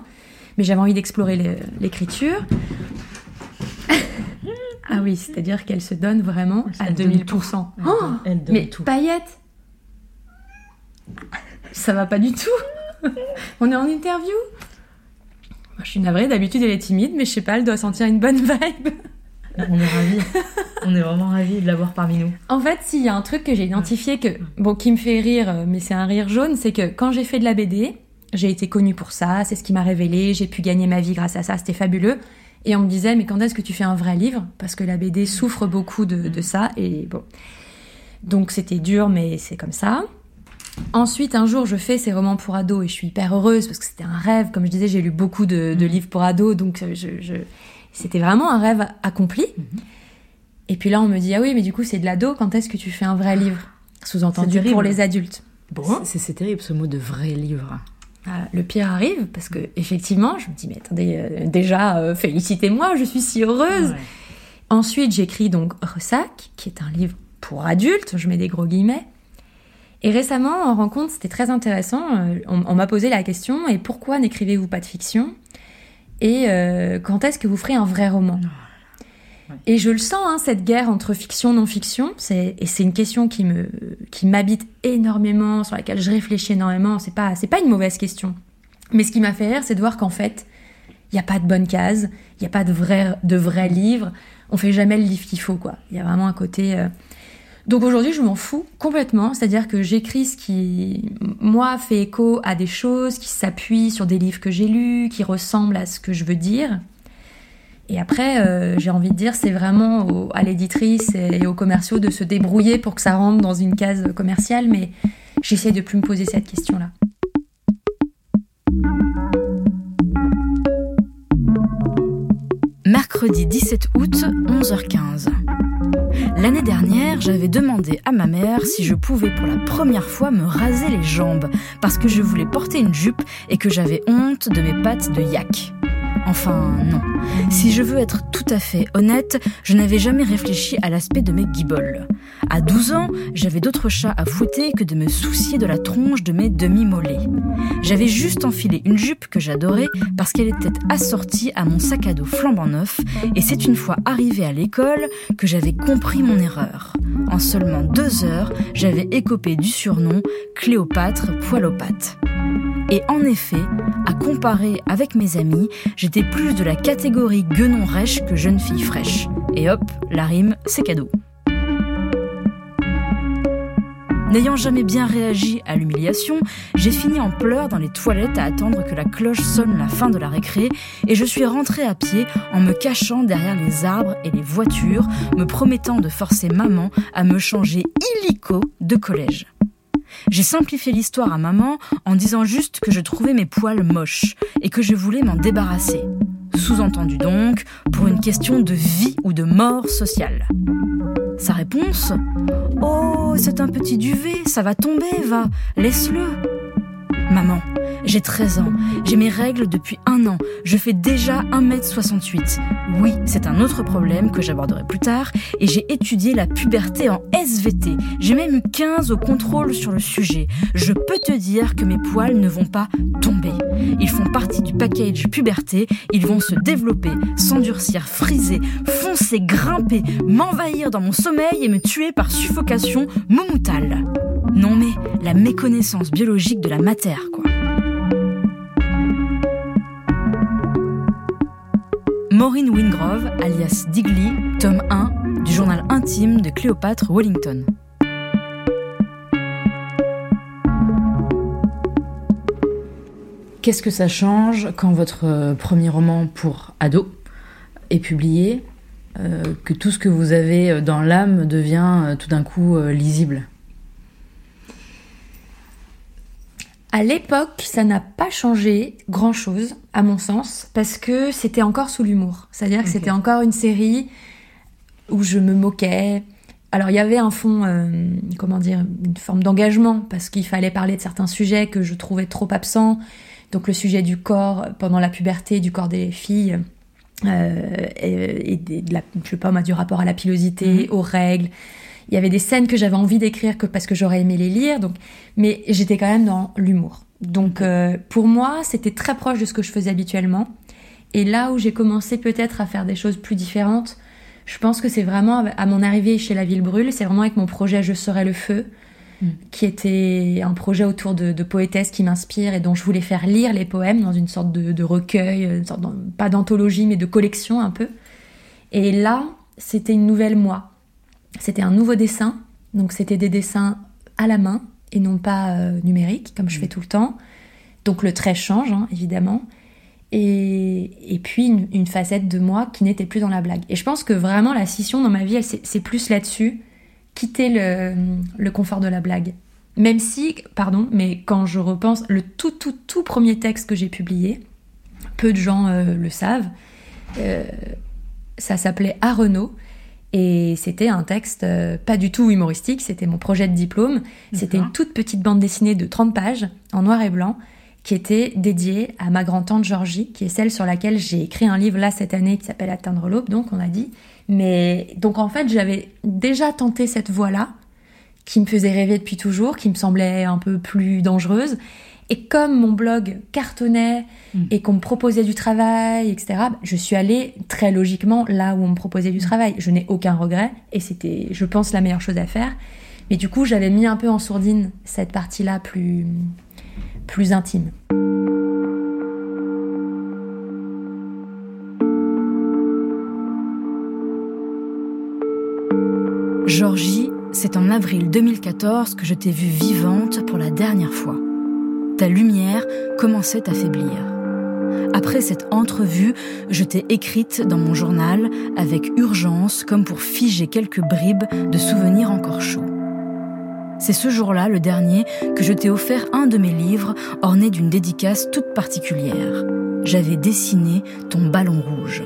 Mais j'avais envie d'explorer l'écriture. ah oui, c'est-à-dire qu'elle se donne vraiment à 2000%. Oh, mais paillettes ça va pas du tout. On est en interview. Moi, je suis navrée, d'habitude elle est timide, mais je sais pas, elle doit sentir une bonne vibe. On est ravis. On est vraiment ravis de l'avoir parmi nous. En fait, s'il y a un truc que j'ai identifié que, bon, qui me fait rire, mais c'est un rire jaune, c'est que quand j'ai fait de la BD, j'ai été connue pour ça, c'est ce qui m'a révélé, j'ai pu gagner ma vie grâce à ça, c'était fabuleux. Et on me disait, mais quand est-ce que tu fais un vrai livre? Parce que la BD souffre beaucoup de, de ça, et bon. Donc c'était dur, mais c'est comme ça. Ensuite, un jour, je fais ces romans pour ados et je suis hyper heureuse parce que c'était un rêve. Comme je disais, j'ai lu beaucoup de, mm. livres pour ados, donc euh, je, c'était vraiment un rêve accompli. Mm-hmm. Et puis là, on me dit, ah oui, mais du coup, c'est de l'ado, quand est-ce que tu fais un vrai livre? Sous-entendu pour les adultes. Bon. C'est terrible ce mot de vrai livre. Ah, le pire arrive parce que effectivement, je me dis mais attendez, euh, déjà euh, félicitez-moi, je suis si heureuse. Ensuite, j'écris donc Ressac, qui est un livre pour adultes, je mets des gros guillemets. Et récemment, en rencontre, c'était très intéressant. Euh, on, m'a posé la question et pourquoi n'écrivez-vous pas de fiction? Et euh, quand est-ce que vous ferez un vrai roman? Et je le sens, hein, cette guerre entre fiction et non-fiction. Et c'est une question qui me qui m'habite énormément, sur laquelle je réfléchis énormément. C'est pas c'est pas une mauvaise question. Mais ce qui m'a fait rire, c'est de voir qu'en fait, il n'y a pas de bonne case, il n'y a pas de vrai de livres. On fait jamais le livre qu'il faut, quoi. Il y a vraiment un côté. Euh, donc aujourd'hui, je m'en fous complètement, c'est-à-dire que j'écris ce qui, moi, fait écho à des choses, qui s'appuient sur des livres que j'ai lus, qui ressemblent à ce que je veux dire. Et après, euh, j'ai envie de dire, c'est vraiment à l'éditrice et aux commerciaux de se débrouiller pour que ça rentre dans une case commerciale, mais j'essaie de plus me poser cette question-là. Mercredi 17 août, 11h15. L'année dernière, j'avais demandé à ma mère si je pouvais pour la première fois me raser les jambes parce que je voulais porter une jupe et que j'avais honte de mes pattes de yak. Enfin, non. Si je veux être tout à fait honnête, je n'avais jamais réfléchi à l'aspect de mes guiboles. À 12 ans, j'avais d'autres chats à fouetter que de me soucier de la tronche de mes demi-mollets. J'avais juste enfilé une jupe que j'adorais parce qu'elle était assortie à mon sac à dos flambant neuf et c'est une fois arrivée à l'école que j'avais compris mon erreur. En seulement deux heures, j'avais écopé du surnom Cléopâtre poil aux pattes. Et en effet, à comparer avec mes amis, j'étais plus de la catégorie guenon rêche que jeune fille fraîche. Et hop, la rime, c'est cadeau. N'ayant jamais bien réagi à l'humiliation, j'ai fini en pleurs dans les toilettes à attendre que la cloche sonne la fin de la récré et je suis rentrée à pied en me cachant derrière les arbres et les voitures, me promettant de forcer maman à me changer illico de collège. J'ai simplifié l'histoire à maman en disant juste que je trouvais mes poils moches et que je voulais m'en débarrasser. Sous-entendu donc, pour une question de vie ou de mort sociale. Sa réponse Oh, c'est un petit duvet, ça va tomber, va, laisse-le. Maman, j'ai 13 ans, j'ai mes règles depuis un an, je fais déjà 1m68. Oui, c'est un autre problème que j'aborderai plus tard, et j'ai étudié la puberté en SVT. J'ai même eu 15 au contrôle sur le sujet. Je peux te dire que mes poils ne vont pas tomber. Ils font partie du package puberté, ils vont se développer, s'endurcir, friser, foncer, grimper, m'envahir dans mon sommeil et me tuer par suffocation moumoutal. Non mais la méconnaissance biologique de la matière, quoi. Maureen Wingrove, alias Digley, tome 1 du journal intime de Cléopâtre Wellington. Qu'est-ce que ça change quand votre euh, premier roman pour ado est publié, euh, que tout ce que vous avez euh, dans l'âme devient tout d'un coup lisible? À l'époque, ça n'a pas changé grand-chose, à mon sens, parce que c'était encore sous l'humour. C'est-à-dire que c'était encore une série où je me moquais. Alors il y avait un fond, euh, comment dire, une forme d'engagement, parce qu'il fallait parler de certains sujets que je trouvais trop absents. Donc le sujet du corps pendant la puberté, du corps des filles, euh, et, de la, je sais pas du rapport à la pilosité, mhm. aux règles. Il y avait des scènes que j'avais envie d'écrire que parce que j'aurais aimé les lire, donc, mais j'étais quand même dans l'humour. Donc euh, pour moi, c'était très proche de ce que je faisais habituellement. Et là où j'ai commencé peut-être à faire des choses plus différentes, je pense que c'est vraiment à mon arrivée chez La Ville Brûle, c'est vraiment avec mon projet Je serai le feu, mm. qui était un projet autour de, de poétesses qui m'inspire et dont je voulais faire lire les poèmes dans une sorte de, recueil, une sorte pas d'anthologie mais de collection un peu. Et là, c'était une nouvelle moi. C'était un nouveau dessin, donc c'était des dessins à la main et non pas euh, numériques comme je fais tout le temps. Donc le trait change, hein, évidemment. Et, puis une, facette de moi qui n'était plus dans la blague. Et je pense que vraiment la scission dans ma vie, c'est plus là-dessus, quitter le, confort de la blague. Même si, pardon, mais quand je repense, le tout tout tout premier texte que j'ai publié, peu de gens euh, le savent, euh, ça s'appelait À Renault et c'était un texte euh, pas du tout humoristique, c'était mon projet de diplôme. C'était une toute petite bande dessinée de 30 pages en noir et blanc qui était dédiée à ma grand-tante Georgie, qui est celle sur laquelle j'ai écrit un livre là cette année qui s'appelle Atteindre l'aube, donc on a dit. Mais donc en fait, j'avais déjà tenté cette voie-là, qui me faisait rêver depuis toujours, qui me semblait un peu plus dangereuse. Et comme mon blog cartonnait mm. et qu'on me proposait du travail, etc., je suis allée très logiquement là où on me proposait du mm. travail. Je n'ai aucun regret et c'était, je pense, la meilleure chose à faire. Mais du coup, j'avais mis un peu en sourdine cette partie-là plus, plus intime. Georgie, c'est en avril 2014 que je t'ai vue vivante pour la dernière fois ta lumière commençait à faiblir. Après cette entrevue, je t'ai écrite dans mon journal avec urgence comme pour figer quelques bribes de souvenirs encore chauds. C'est ce jour-là, le dernier, que je t'ai offert un de mes livres orné d'une dédicace toute particulière. J'avais dessiné ton ballon rouge.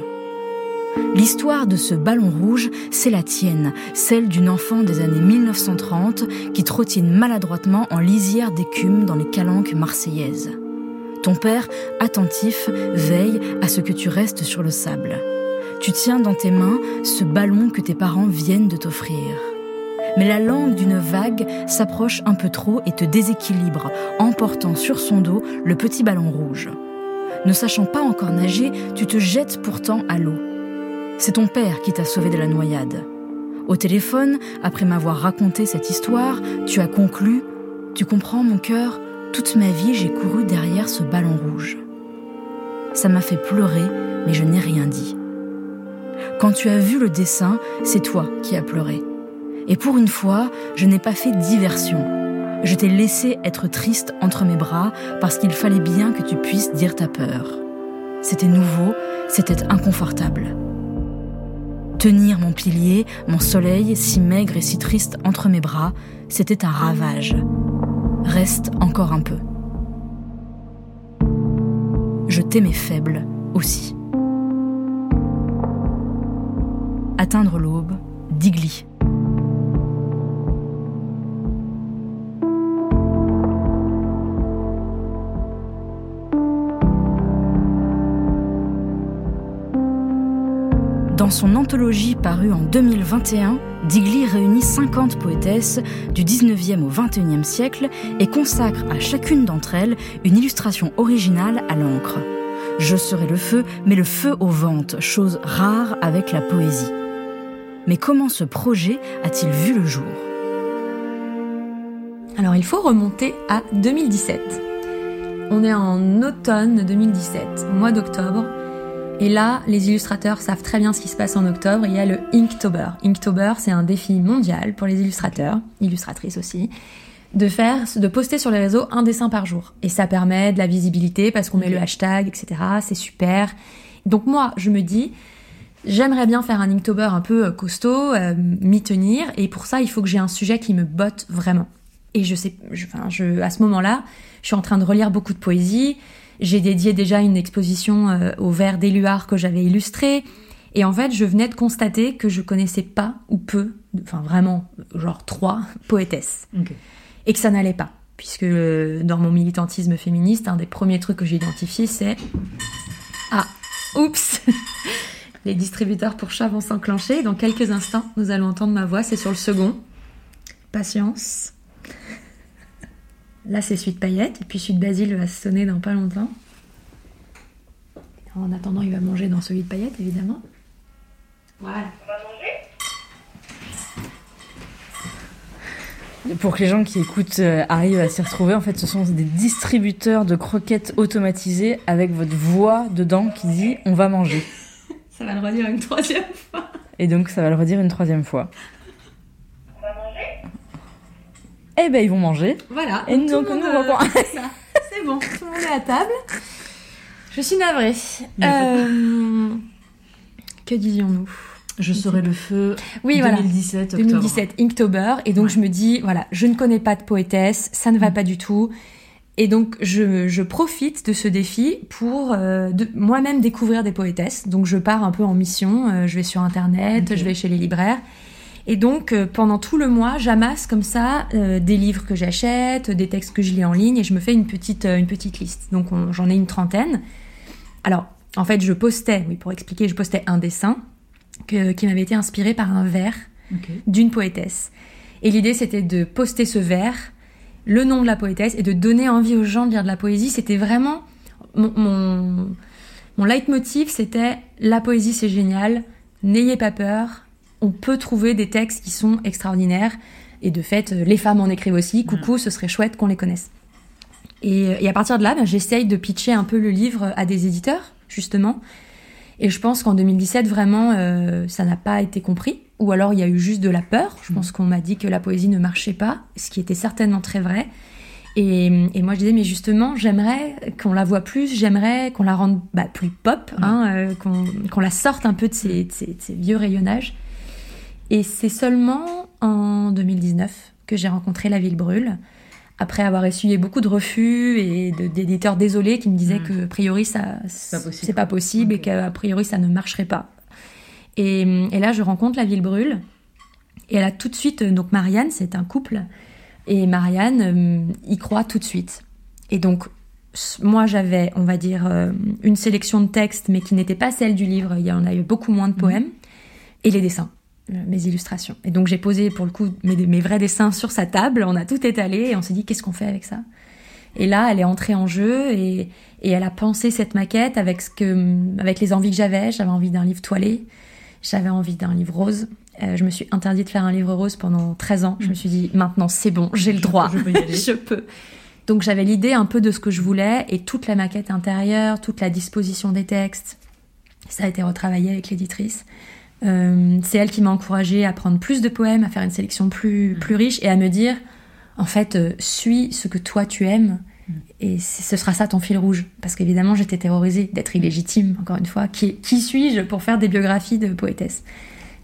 L'histoire de ce ballon rouge, c'est la tienne, celle d'une enfant des années 1930 qui trottine maladroitement en lisière d'écume dans les calanques marseillaises. Ton père, attentif, veille à ce que tu restes sur le sable. Tu tiens dans tes mains ce ballon que tes parents viennent de t'offrir. Mais la langue d'une vague s'approche un peu trop et te déséquilibre, emportant sur son dos le petit ballon rouge. Ne sachant pas encore nager, tu te jettes pourtant à l'eau. C'est ton père qui t'a sauvé de la noyade. Au téléphone, après m'avoir raconté cette histoire, tu as conclu Tu comprends, mon cœur, toute ma vie j'ai couru derrière ce ballon rouge. Ça m'a fait pleurer, mais je n'ai rien dit. Quand tu as vu le dessin, c'est toi qui as pleuré. Et pour une fois, je n'ai pas fait diversion. Je t'ai laissé être triste entre mes bras parce qu'il fallait bien que tu puisses dire ta peur. C'était nouveau, c'était inconfortable. Tenir mon pilier, mon soleil, si maigre et si triste entre mes bras, c'était un ravage. Reste encore un peu. Je t'aimais faible aussi. Atteindre l'aube, Digli. Dans son anthologie parue en 2021, Digli réunit 50 poétesses du 19e au 21e siècle et consacre à chacune d'entre elles une illustration originale à l'encre. Je serai le feu, mais le feu aux ventes, chose rare avec la poésie. Mais comment ce projet a-t-il vu le jour? Alors il faut remonter à 2017. On est en automne 2017, au mois d'octobre, et là, les illustrateurs savent très bien ce qui se passe en octobre. Il y a le Inktober. Inktober, c'est un défi mondial pour les illustrateurs, illustratrices aussi, de faire, de poster sur les réseaux un dessin par jour. Et ça permet de la visibilité parce qu'on met le hashtag, etc. C'est super. Donc moi, je me dis, j'aimerais bien faire un Inktober un peu euh, costaud, euh, m'y tenir. Et pour ça, il faut que j'ai un sujet qui me botte vraiment. Et je sais, enfin, je, à ce moment-là, je suis en train de relire beaucoup de poésie. J'ai dédié déjà une exposition euh, au vers d'Éluard que j'avais illustré. Et en fait, je venais de constater que je connaissais pas ou peu, enfin vraiment, genre trois poétesses. Et que ça n'allait pas. Puisque euh, dans mon militantisme féministe, un des premiers trucs que j'ai identifié, c'est. Ah, oups Les distributeurs pour chats vont s'enclencher. Dans quelques instants, nous allons entendre ma voix. C'est sur le second. Patience. Là, c'est Suite Paillette, et puis Suite Basile va sonner dans pas longtemps. En attendant, il va manger dans celui de Paillette, évidemment. Voilà. Pour que les gens qui écoutent euh, arrivent à s'y retrouver, en fait, ce sont des distributeurs de croquettes automatisés avec votre voix dedans qui dit on va manger. Ça va le redire une troisième fois. Et donc, ça va le redire une troisième fois. Eh ben ils vont manger. Voilà. Et donc, nous, on va C'est bon, tout le monde est à table. Je suis navrée. Euh, que disions-nous? Je serai le feu. Oui, 2017, voilà. 2017, Inktober. Et donc je me dis, voilà, je ne connais pas de poétesse, ça ne va mm. pas du tout. Et donc je, je profite de ce défi pour euh, moi-même découvrir des poétesses. Donc je pars un peu en mission, euh, je vais sur internet, je vais chez les libraires et donc, euh, pendant tout le mois, j'amasse comme ça euh, des livres que j'achète, des textes que je lis en ligne, et je me fais une petite, euh, une petite liste. Donc, j'en ai une trentaine. Alors, en fait, je postais, oui, pour expliquer, je postais un dessin qui m'avait été inspiré par un vers d'une poétesse. Et l'idée, c'était de poster ce vers, le nom de la poétesse, et de donner envie aux gens de lire de la poésie. C'était vraiment mon, mon, mon leitmotiv, c'était la poésie, c'est génial. N'ayez pas peur, on peut trouver des textes qui sont extraordinaires. Et de fait, les femmes en écrivent aussi. Coucou, ce serait chouette qu'on les connaisse. Et, à partir de là, ben, j'essaye de pitcher un peu le livre à des éditeurs, justement. Et je pense qu'en 2017, vraiment, euh, ça n'a pas été compris. Ou alors, il y a eu juste de la peur. Je pense qu'on m'a dit que la poésie ne marchait pas, ce qui était certainement très vrai. Et, moi, je disais, mais justement, j'aimerais qu'on la voit plus, j'aimerais qu'on la rende bah, plus pop, hein, euh, qu'on la sorte un peu de de ces vieux rayonnages. Et c'est seulement en 2019 que j'ai rencontré La Ville Brûle, après avoir essuyé beaucoup de refus et d'éditeurs désolés qui me disaient hmm. que a priori ça c'est pas possible, et qu'a priori ça ne marcherait pas. Et, et, là je rencontre La Ville Brûle et elle a tout de suite donc Marianne c'est un couple et Marianne euh, y croit tout de suite. Et donc moi j'avais on va dire euh, une sélection de textes mais qui n'était pas celle du livre, il y en a eu beaucoup moins de hmm. poèmes et les dessins. Euh, mes illustrations. Et donc j'ai posé pour le coup mes, mes, vrais dessins sur sa table, on a tout étalé et on s'est dit qu'est-ce qu'on fait avec ça? Et là, elle est entrée en jeu et, et elle a pensé cette maquette avec ce que, avec les envies que j'avais. J'avais envie d'un livre toilé, j'avais envie d'un livre rose. Euh, je me suis interdit de faire un livre rose pendant 13 ans. Je me suis dit maintenant c'est bon, j'ai le droit, je peux. je peux. Donc j'avais l'idée un peu de ce que je voulais et toute la maquette intérieure, toute la disposition des textes, ça a été retravaillé avec l'éditrice. Euh, c'est elle qui m'a encouragée à prendre plus de poèmes, à faire une sélection plus, mm. plus riche et à me dire en fait, euh, suis ce que toi tu aimes et ce sera ça ton fil rouge. Parce qu'évidemment, j'étais terrorisée d'être illégitime, encore une fois. Qui, qui suis-je pour faire des biographies de poétesse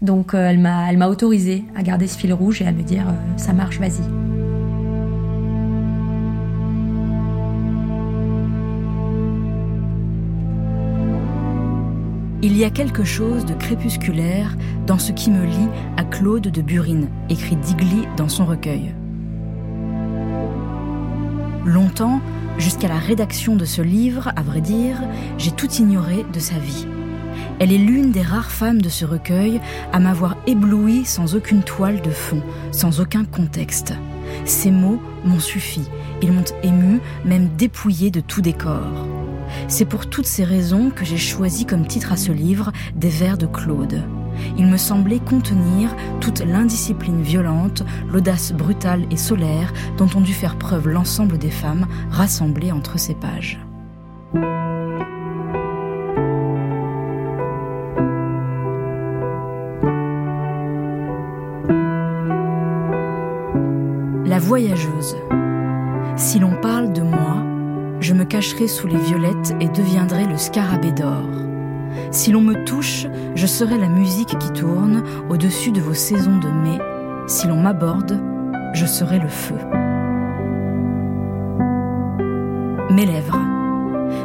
Donc euh, elle m'a elle m'a autorisée à garder ce fil rouge et à me dire ça marche, vas-y. Il y a quelque chose de crépusculaire dans ce qui me lie à Claude de Burine, écrit Digli dans son recueil. Longtemps, jusqu'à la rédaction de ce livre, à vrai dire, j'ai tout ignoré de sa vie. Elle est l'une des rares femmes de ce recueil à m'avoir ébloui sans aucune toile de fond, sans aucun contexte. Ces mots m'ont suffi, ils m'ont ému, même dépouillé de tout décor. C'est pour toutes ces raisons que j'ai choisi comme titre à ce livre Des vers de Claude il me semblait contenir toute l'indiscipline violente, l'audace brutale et solaire dont ont dû faire preuve l'ensemble des femmes rassemblées entre ces pages. La voyageuse. Si l'on parle de moi, je me cacherai sous les violettes et deviendrai le scarabée d'or. Si l'on me touche, je serai la musique qui tourne au-dessus de vos saisons de mai. Si l'on m'aborde, je serai le feu. Mes lèvres.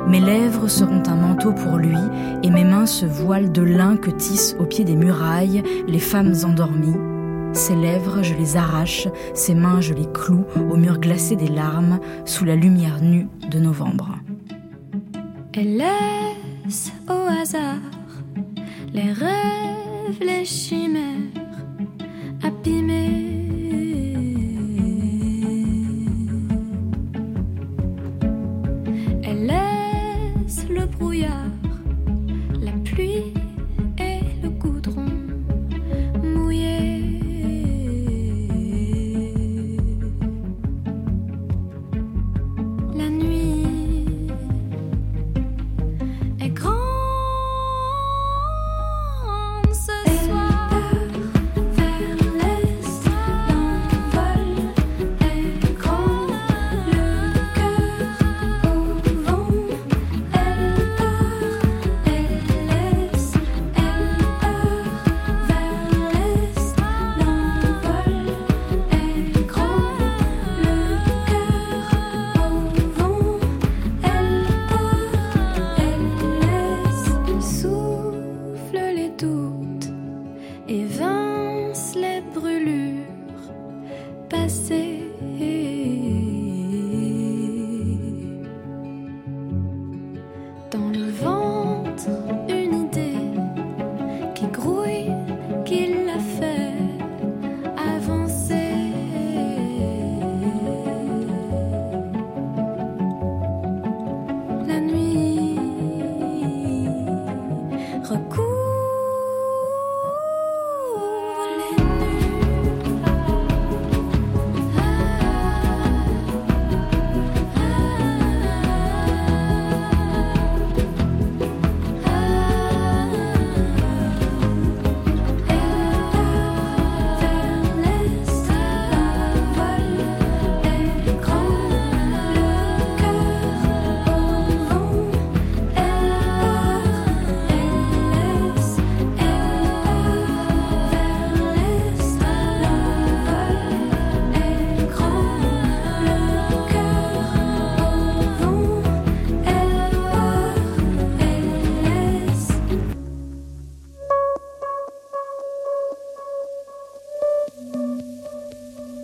Mes lèvres seront un manteau pour lui et mes mains ce voile de lin que tissent au pied des murailles les femmes endormies. Ses lèvres, je les arrache, ses mains, je les cloue au mur glacé des larmes sous la lumière nue de novembre. Elle laisse au hasard les rêves, les chimères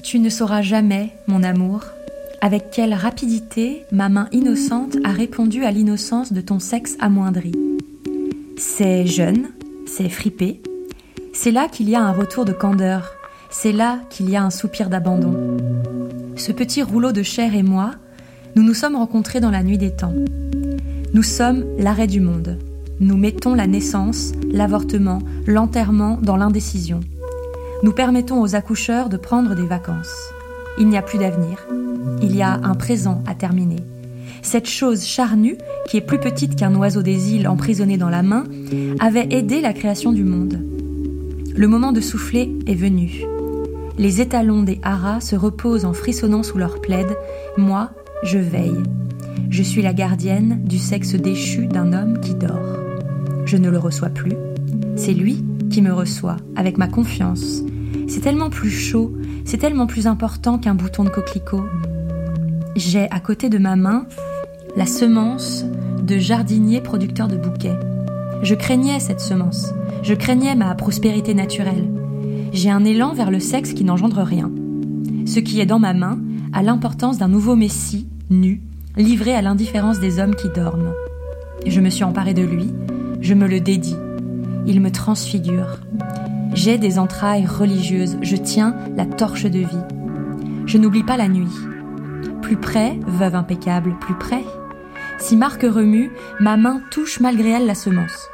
Tu ne sauras jamais, mon amour, avec quelle rapidité ma main innocente a répondu à l'innocence de ton sexe amoindri. C'est jeune, c'est fripé. C'est là qu'il y a un retour de candeur. C'est là qu'il y a un soupir d'abandon. Ce petit rouleau de chair et moi, nous nous sommes rencontrés dans la nuit des temps. Nous sommes l'arrêt du monde. Nous mettons la naissance, l'avortement, l'enterrement dans l'indécision. Nous permettons aux accoucheurs de prendre des vacances. Il n'y a plus d'avenir. Il y a un présent à terminer. Cette chose charnue, qui est plus petite qu'un oiseau des îles emprisonné dans la main, avait aidé la création du monde. Le moment de souffler est venu. Les étalons des haras se reposent en frissonnant sous leur plaid. Moi, je veille. Je suis la gardienne du sexe déchu d'un homme qui dort. Je ne le reçois plus. C'est lui qui me reçoit, avec ma confiance. C'est tellement plus chaud, c'est tellement plus important qu'un bouton de coquelicot. J'ai à côté de ma main la semence de jardinier producteur de bouquets. Je craignais cette semence, je craignais ma prospérité naturelle. J'ai un élan vers le sexe qui n'engendre rien. Ce qui est dans ma main a l'importance d'un nouveau Messie, nu, livré à l'indifférence des hommes qui dorment. Je me suis emparée de lui, je me le dédie. Il me transfigure. J'ai des entrailles religieuses, je tiens la torche de vie. Je n'oublie pas la nuit. Plus près, veuve impeccable, plus près. Si Marc remue, ma main touche malgré elle la semence.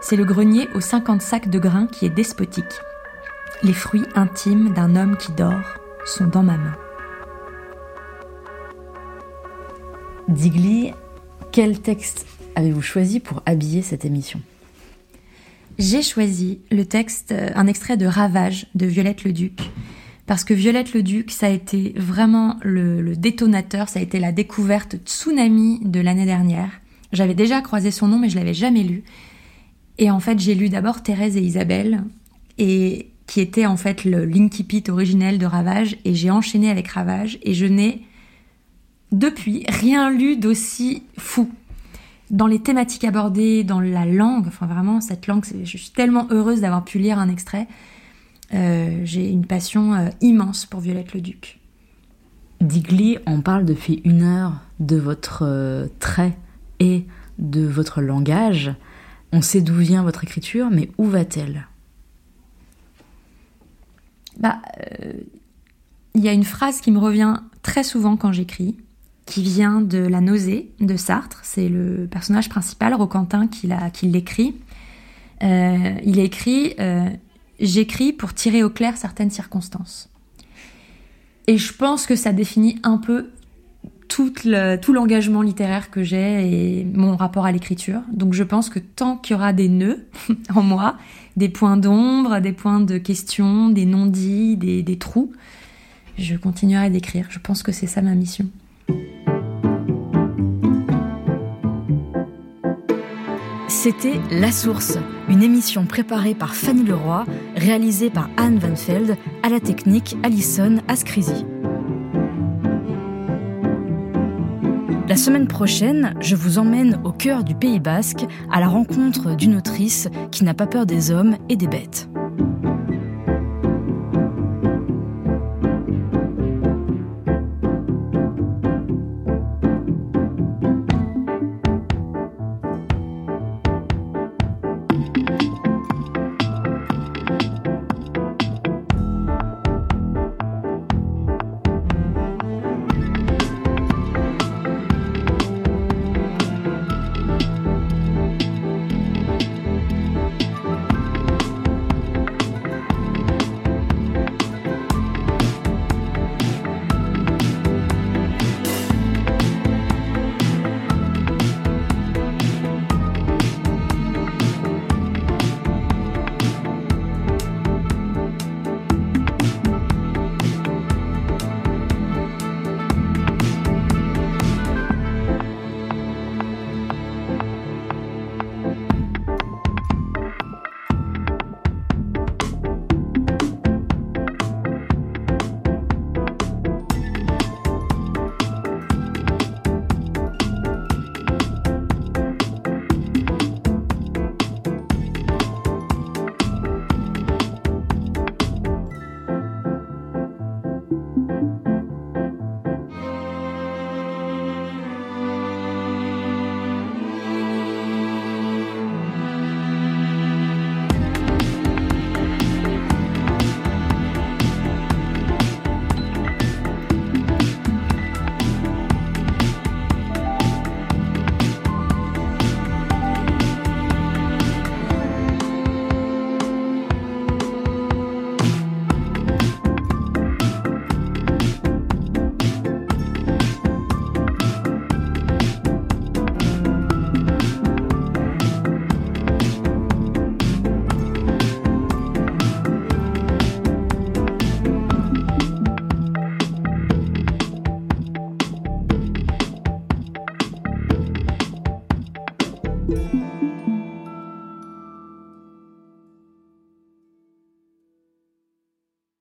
C'est le grenier aux 50 sacs de grains qui est despotique. Les fruits intimes d'un homme qui dort sont dans ma main. Digli, quel texte avez-vous choisi pour habiller cette émission? J'ai choisi le texte, euh, un extrait de Ravage de Violette le Duc. Parce que Violette le Duc, ça a été vraiment le, détonateur, ça a été la découverte tsunami de l'année dernière. J'avais déjà croisé son nom, mais je l'avais jamais lu. Et en fait, j'ai lu d'abord Thérèse et Isabelle, et qui était en fait le Linky Pit originel de Ravage, et j'ai enchaîné avec Ravage, et je n'ai depuis rien lu d'aussi fou. Dans les thématiques abordées, dans la langue, enfin vraiment, cette langue, je suis tellement heureuse d'avoir pu lire un extrait. Euh, j'ai une passion euh, immense pour Violette le Duc. Digli, on parle depuis une heure de votre euh, trait et de votre langage. On sait d'où vient votre écriture, mais où va-t-elle? Bah, il y a une phrase qui me revient très souvent quand j'écris, qui vient de La nausée de Sartre. C'est le personnage principal, Roquentin, qui l'écrit. Euh, il écrit euh, J'écris pour tirer au clair certaines circonstances. Et je pense que ça définit un peu tout l'engagement littéraire que j'ai et mon rapport à l'écriture. Donc je pense que tant qu'il y aura des nœuds en moi, des points d'ombre, des points de questions, des non-dits, des, des trous, je continuerai d'écrire. Je pense que c'est ça ma mission. C'était La Source, une émission préparée par Fanny Leroy, réalisée par Anne Van Veld, à la technique Alison Ascrisi. La semaine prochaine, je vous emmène au cœur du Pays basque à la rencontre d'une autrice qui n'a pas peur des hommes et des bêtes.